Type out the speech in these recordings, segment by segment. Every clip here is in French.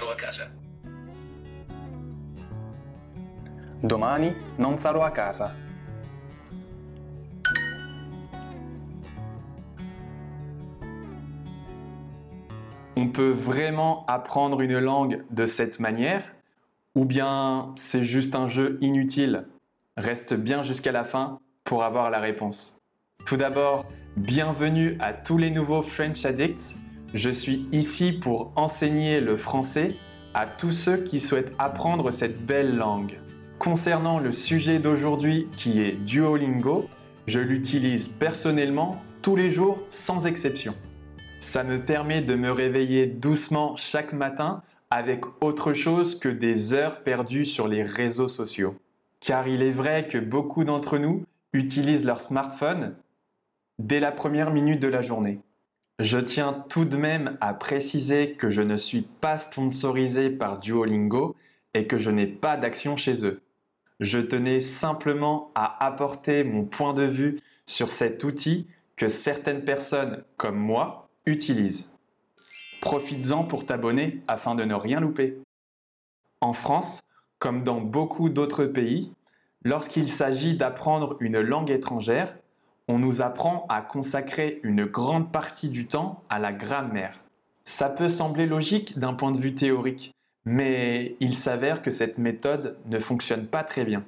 sarò a casa. Domani non sarò a casa. On peut vraiment apprendre une langue de cette manière ou bien c'est juste un jeu inutile? Reste bien jusqu'à la fin pour avoir la réponse. Tout d'abord, bienvenue à tous les nouveaux French Addicts. Je suis ici pour enseigner le français à tous ceux qui souhaitent apprendre cette belle langue. Concernant le sujet d'aujourd'hui qui est Duolingo, je l'utilise personnellement tous les jours sans exception. Ça me permet de me réveiller doucement chaque matin avec autre chose que des heures perdues sur les réseaux sociaux. Car il est vrai que beaucoup d'entre nous utilisent leur smartphone dès la première minute de la journée. Je tiens tout de même à préciser que je ne suis pas sponsorisé par Duolingo et que je n'ai pas d'action chez eux. Je tenais simplement à apporter mon point de vue sur cet outil que certaines personnes comme moi utilisent. Profites-en pour t'abonner afin de ne rien louper. En France, comme dans beaucoup d'autres pays, lorsqu'il s'agit d'apprendre une langue étrangère, on nous apprend à consacrer une grande partie du temps à la grammaire. Ça peut sembler logique d'un point de vue théorique, mais il s'avère que cette méthode ne fonctionne pas très bien.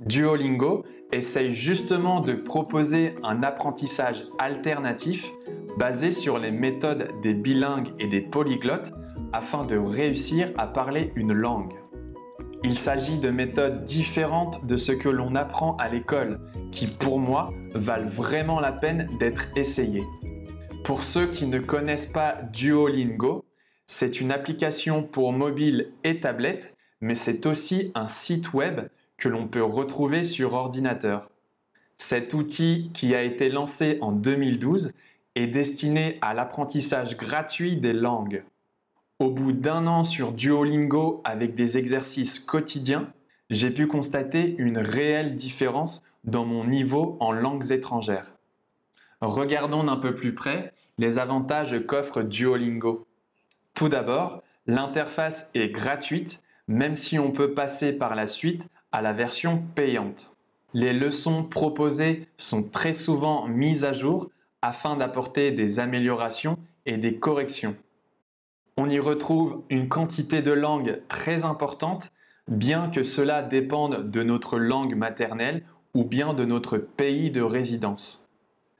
Duolingo essaye justement de proposer un apprentissage alternatif basé sur les méthodes des bilingues et des polyglottes afin de réussir à parler une langue. Il s'agit de méthodes différentes de ce que l'on apprend à l'école, qui pour moi valent vraiment la peine d'être essayées. Pour ceux qui ne connaissent pas Duolingo, c'est une application pour mobile et tablette, mais c'est aussi un site web que l'on peut retrouver sur ordinateur. Cet outil qui a été lancé en 2012 est destiné à l'apprentissage gratuit des langues. Au bout d'un an sur Duolingo avec des exercices quotidiens, j'ai pu constater une réelle différence dans mon niveau en langues étrangères. Regardons d'un peu plus près les avantages qu'offre Duolingo. Tout d'abord, l'interface est gratuite, même si on peut passer par la suite à la version payante. Les leçons proposées sont très souvent mises à jour afin d'apporter des améliorations et des corrections. On y retrouve une quantité de langues très importante, bien que cela dépende de notre langue maternelle ou bien de notre pays de résidence.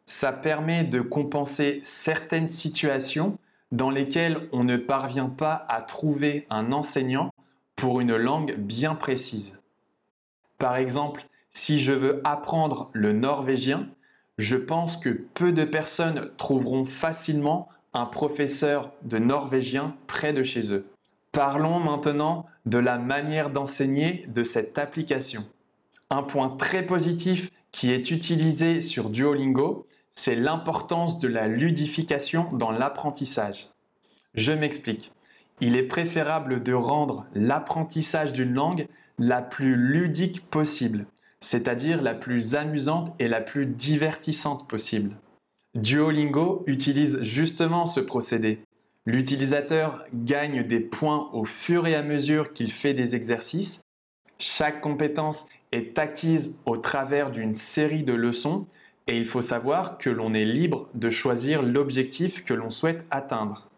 Ça permet de compenser certaines situations dans lesquelles on ne parvient pas à trouver un enseignant pour une langue bien précise. Par exemple, si je veux apprendre le norvégien, je pense que peu de personnes trouveront facilement professeur de norvégien près de chez eux. Parlons maintenant de la manière d'enseigner de cette application. Un point très positif qui est utilisé sur Duolingo, c'est l'importance de la ludification dans l'apprentissage. Je m'explique. Il est préférable de rendre l'apprentissage d'une langue la plus ludique possible, c'est-à-dire la plus amusante et la plus divertissante possible. Duolingo utilise justement ce procédé. L'utilisateur gagne des points au fur et à mesure qu'il fait des exercices. Chaque compétence est acquise au travers d'une série de leçons et il faut savoir que l'on est libre de choisir l'objectif que l'on souhaite atteindre.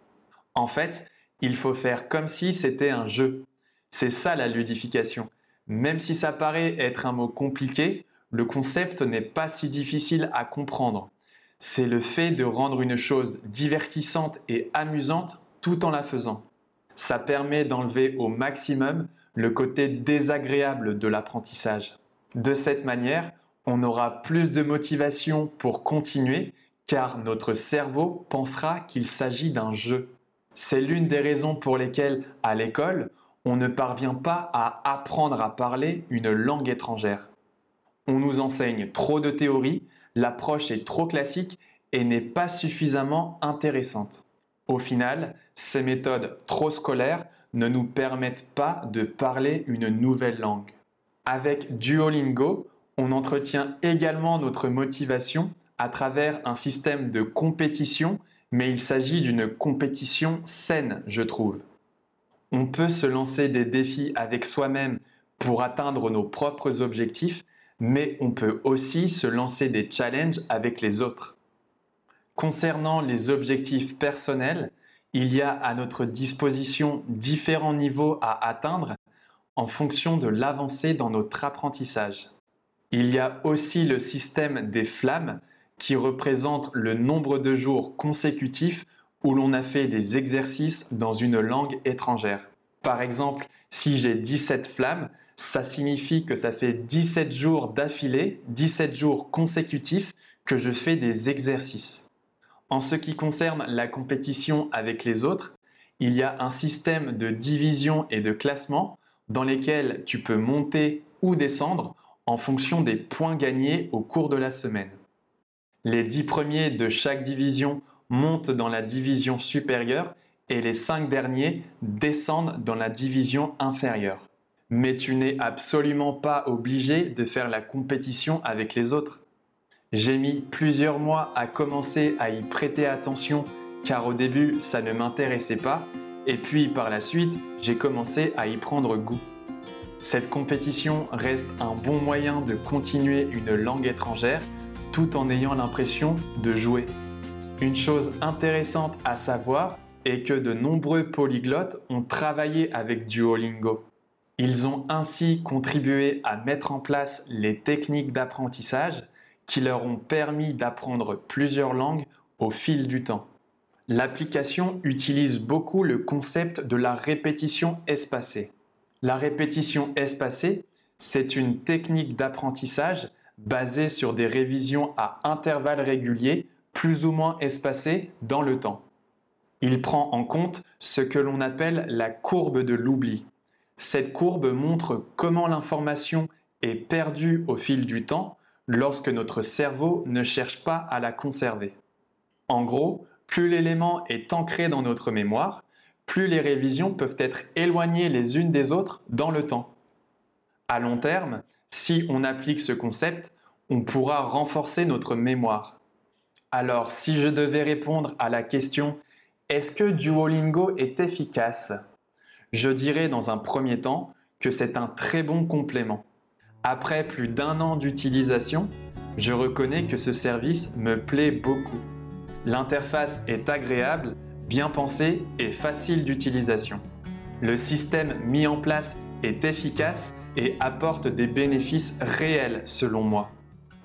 En fait, il faut faire comme si c'était un jeu. C'est ça la ludification. Même si ça paraît être un mot compliqué, le concept n'est pas si difficile à comprendre. C'est le fait de rendre une chose divertissante et amusante tout en la faisant. Ça permet d'enlever au maximum le côté désagréable de l'apprentissage. De cette manière, on aura plus de motivation pour continuer car notre cerveau pensera qu'il s'agit d'un jeu. C'est l'une des raisons pour lesquelles, à l'école, on ne parvient pas à apprendre à parler une langue étrangère. On nous enseigne trop de théories, l'approche est trop classique et n'est pas suffisamment intéressante. Au final, ces méthodes trop scolaires ne nous permettent pas de parler une nouvelle langue. Avec Duolingo, on entretient également notre motivation à travers un système de compétition mais il s'agit d'une compétition saine, je trouve. On peut se lancer des défis avec soi-même pour atteindre nos propres objectifs, mais on peut aussi se lancer des challenges avec les autres. Concernant les objectifs personnels, il y a à notre disposition différents niveaux à atteindre en fonction de l'avancée dans notre apprentissage. Il y a aussi le système des flammes qui représente le nombre de jours consécutifs où l'on a fait des exercices dans une langue étrangère. Par exemple, si j'ai 17 flammes, ça signifie que ça fait 17 jours d'affilée, 17 jours consécutifs que je fais des exercices. En ce qui concerne la compétition avec les autres, il y a un système de division et de classement dans lesquels tu peux monter ou descendre en fonction des points gagnés au cours de la semaine. Les 10 premiers de chaque division montent dans la division supérieure et les 5 derniers descendent dans la division inférieure. Mais tu n'es absolument pas obligé de faire la compétition avec les autres. J'ai mis plusieurs mois à commencer à y prêter attention car au début ça ne m'intéressait pas et puis par la suite j'ai commencé à y prendre goût. Cette compétition reste un bon moyen de continuer une langue étrangère tout en ayant l'impression de jouer. Une chose intéressante à savoir est que de nombreux polyglottes ont travaillé avec Duolingo. Ils ont ainsi contribué à mettre en place les techniques d'apprentissage qui leur ont permis d'apprendre plusieurs langues au fil du temps. L'application utilise beaucoup le concept de la répétition espacée. La répétition espacée, c'est une technique d'apprentissage basée sur des révisions à intervalles réguliers, plus ou moins espacés dans le temps. Il prend en compte ce que l'on appelle la courbe de l'oubli. Cette courbe montre comment l'information est perdue au fil du temps lorsque notre cerveau ne cherche pas à la conserver. En gros, plus l'élément est ancré dans notre mémoire, plus les révisions peuvent être éloignées les unes des autres dans le temps. À long terme, si on applique ce concept, on pourra renforcer notre mémoire. Alors, si je devais répondre à la question est-ce que Duolingo est efficace? Je dirais dans un premier temps que c'est un très bon complément. Après plus d'un an d'utilisation, je reconnais que ce service me plaît beaucoup. L'interface est agréable, bien pensée et facile d'utilisation. Le système mis en place est efficace et apporte des bénéfices réels selon moi.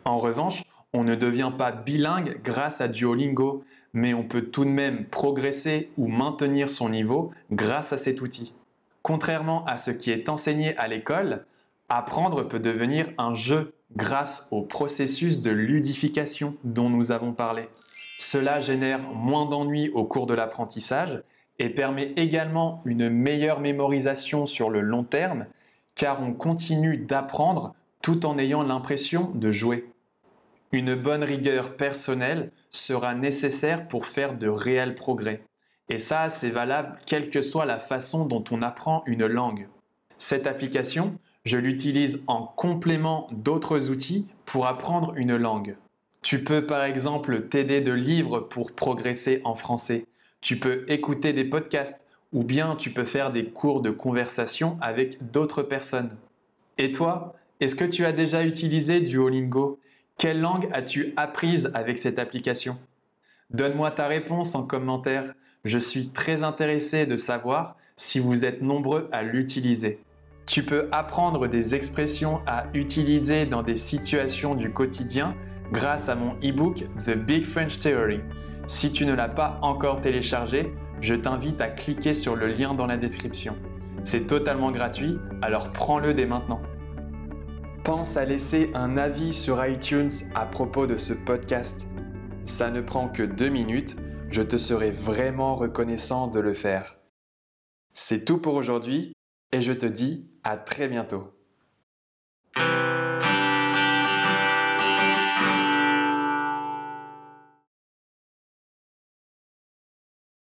En revanche, on ne devient pas bilingue grâce à Duolingo, mais on peut tout de même progresser ou maintenir son niveau grâce à cet outil. Contrairement à ce qui est enseigné à l'école, Apprendre peut devenir un jeu grâce au processus de ludification dont nous avons parlé. Cela génère moins d'ennuis au cours de l'apprentissage et permet également une meilleure mémorisation sur le long terme car on continue d'apprendre tout en ayant l'impression de jouer. Une bonne rigueur personnelle sera nécessaire pour faire de réels progrès. Et ça, c'est valable quelle que soit la façon dont on apprend une langue. Cette application je l'utilise en complément d'autres outils pour apprendre une langue. Tu peux par exemple t'aider de livres pour progresser en français. Tu peux écouter des podcasts ou bien tu peux faire des cours de conversation avec d'autres personnes. Et toi, est-ce que tu as déjà utilisé Duolingo? Quelle langue as-tu apprise avec cette application? Donne-moi ta réponse en commentaire. Je suis très intéressé de savoir si vous êtes nombreux à l'utiliser. Tu peux apprendre des expressions à utiliser dans des situations du quotidien grâce à mon e-book The Big French Theory. Si tu ne l'as pas encore téléchargé, je t'invite à cliquer sur le lien dans la description. C'est totalement gratuit, alors prends-le dès maintenant. Pense à laisser un avis sur iTunes à propos de ce podcast. Ça ne prend que deux minutes, je te serai vraiment reconnaissant de le faire. C'est tout pour aujourd'hui et je te dis à très bientôt.